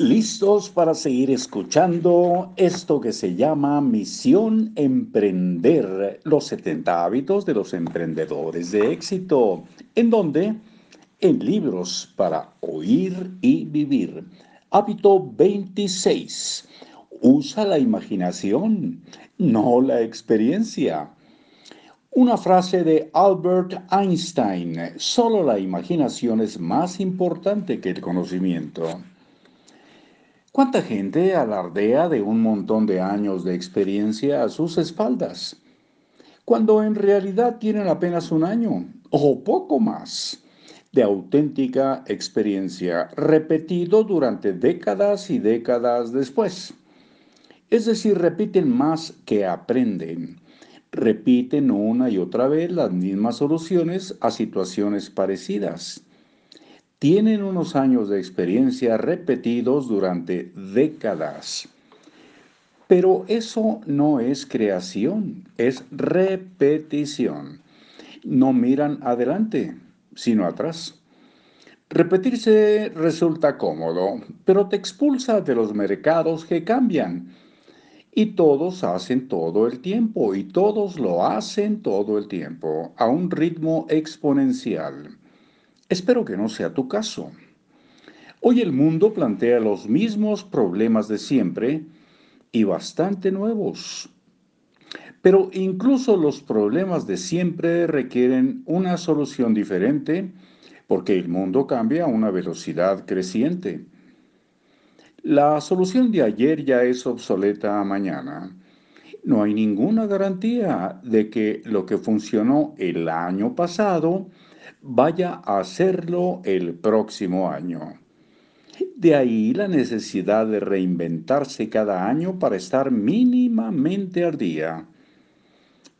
listos para seguir escuchando esto que se llama Misión Emprender, los 70 hábitos de los emprendedores de éxito, en donde en libros para oír y vivir. Hábito 26. Usa la imaginación, no la experiencia. Una frase de Albert Einstein, solo la imaginación es más importante que el conocimiento. ¿Cuánta gente alardea de un montón de años de experiencia a sus espaldas? Cuando en realidad tienen apenas un año o poco más de auténtica experiencia, repetido durante décadas y décadas después. Es decir, repiten más que aprenden. Repiten una y otra vez las mismas soluciones a situaciones parecidas tienen unos años de experiencia repetidos durante décadas. Pero eso no es creación, es repetición. No miran adelante, sino atrás. Repetirse resulta cómodo, pero te expulsa de los mercados que cambian. Y todos hacen todo el tiempo, y todos lo hacen todo el tiempo, a un ritmo exponencial. Espero que no sea tu caso. Hoy el mundo plantea los mismos problemas de siempre y bastante nuevos. Pero incluso los problemas de siempre requieren una solución diferente porque el mundo cambia a una velocidad creciente. La solución de ayer ya es obsoleta mañana. No hay ninguna garantía de que lo que funcionó el año pasado vaya a hacerlo el próximo año. De ahí la necesidad de reinventarse cada año para estar mínimamente al día.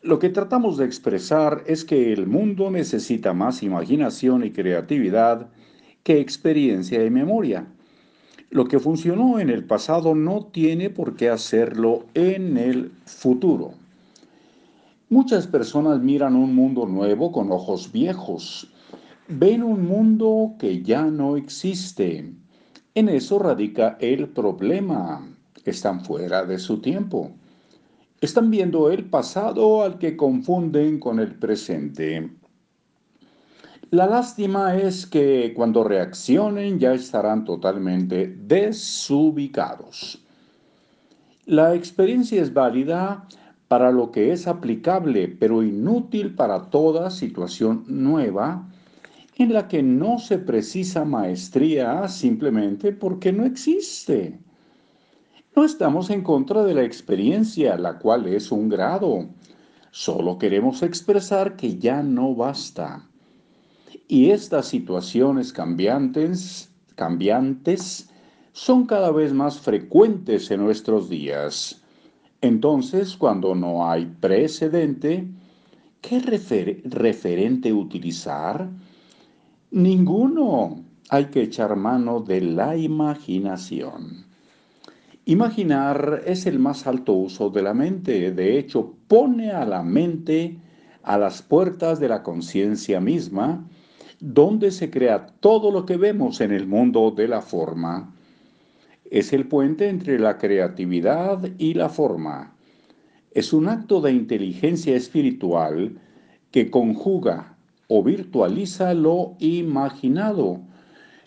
Lo que tratamos de expresar es que el mundo necesita más imaginación y creatividad que experiencia y memoria. Lo que funcionó en el pasado no tiene por qué hacerlo en el futuro. Muchas personas miran un mundo nuevo con ojos viejos. Ven un mundo que ya no existe. En eso radica el problema. Están fuera de su tiempo. Están viendo el pasado al que confunden con el presente. La lástima es que cuando reaccionen ya estarán totalmente desubicados. La experiencia es válida para lo que es aplicable, pero inútil para toda situación nueva en la que no se precisa maestría simplemente porque no existe. No estamos en contra de la experiencia, la cual es un grado. Solo queremos expresar que ya no basta. Y estas situaciones cambiantes, cambiantes son cada vez más frecuentes en nuestros días. Entonces, cuando no hay precedente, ¿qué referente utilizar? Ninguno. Hay que echar mano de la imaginación. Imaginar es el más alto uso de la mente. De hecho, pone a la mente a las puertas de la conciencia misma, donde se crea todo lo que vemos en el mundo de la forma es el puente entre la creatividad y la forma. Es un acto de inteligencia espiritual que conjuga o virtualiza lo imaginado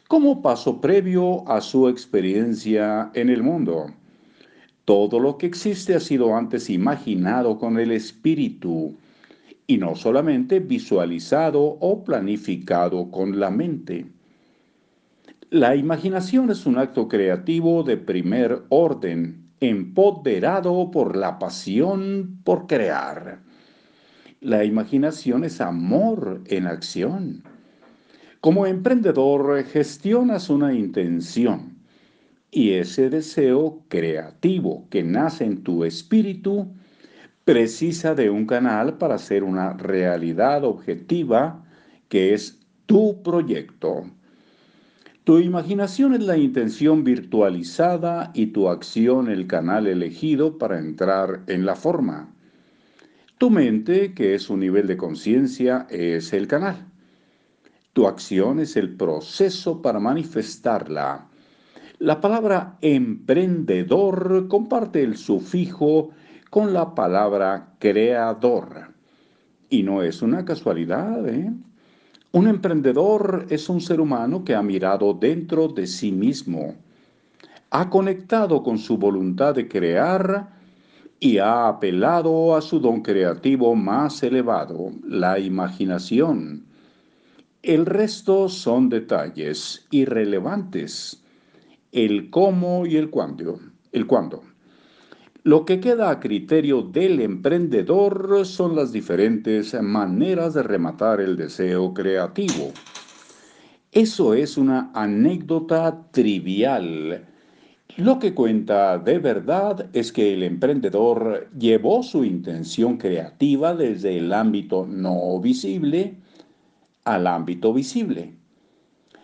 como paso previo a su experiencia en el mundo. Todo lo que existe ha sido antes imaginado con el espíritu y no solamente visualizado o planificado con la mente. La imaginación es un acto creativo de primer orden, empoderado por la pasión por crear. La imaginación es amor en acción. Como emprendedor gestionas una intención y ese deseo creativo que nace en tu espíritu precisa de un canal para ser una realidad objetiva que es tu proyecto. Tu imaginación es la intención virtualizada y tu acción el canal elegido para entrar en la forma. Tu mente, que es un nivel de conciencia, es el canal. Tu acción es el proceso para manifestarla. La palabra emprendedor comparte el sufijo con la palabra creador. Y no es una casualidad, ¿eh? Un emprendedor es un ser humano que ha mirado dentro de sí mismo, ha conectado con su voluntad de crear y ha apelado a su don creativo más elevado, la imaginación. El resto son detalles irrelevantes, el cómo y el cuándo. El cuándo. Lo que queda a criterio del emprendedor son las diferentes maneras de rematar el deseo creativo. Eso es una anécdota trivial lo que cuenta de verdad es que el emprendedor llevó su intención creativa desde el ámbito no visible al ámbito visible.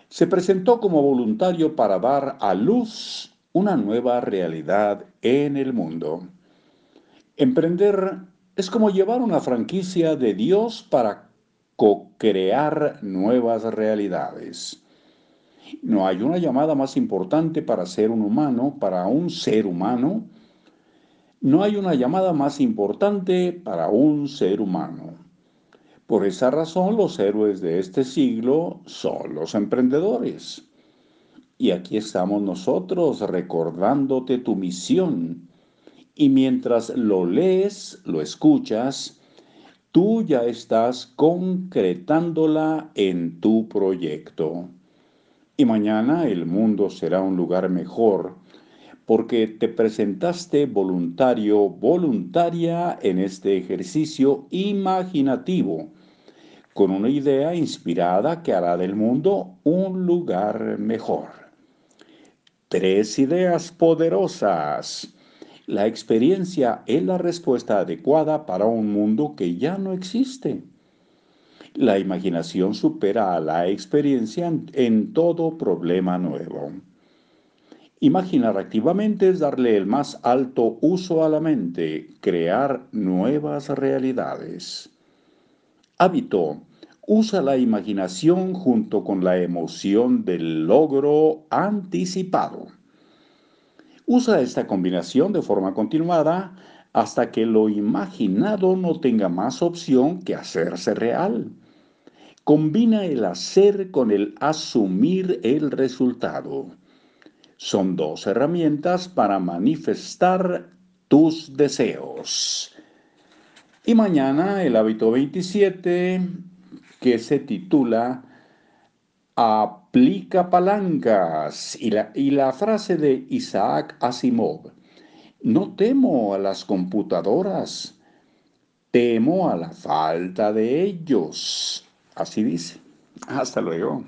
Se presentó como voluntario para dar a luz una nueva realidad en el mundo. Emprender es como llevar una franquicia de Dios para co-crear nuevas realidades. No hay una llamada más importante para ser un humano, para un ser humano. No hay una llamada más importante para un ser humano. Por esa razón los héroes de este siglo son los emprendedores. Y aquí estamos nosotros recordándote tu misión. Y mientras lo lees, lo escuchas, tú ya estás concretándola en tu proyecto. Y mañana el mundo será un lugar mejor porque te presentaste voluntario, voluntaria en este ejercicio imaginativo, con una idea inspirada que hará del mundo un lugar mejor. Tres ideas poderosas. La experiencia es la respuesta adecuada para un mundo que ya no existe. La imaginación supera a la experiencia en todo problema nuevo. Imaginar activamente es darle el más alto uso a la mente, crear nuevas realidades. Hábito. Usa la imaginación junto con la emoción del logro anticipado. Usa esta combinación de forma continuada hasta que lo imaginado no tenga más opción que hacerse real. Combina el hacer con el asumir el resultado. Son dos herramientas para manifestar tus deseos. Y mañana el hábito 27 que se titula Aplica palancas y la, y la frase de Isaac Asimov. No temo a las computadoras, temo a la falta de ellos. Así dice. Hasta luego.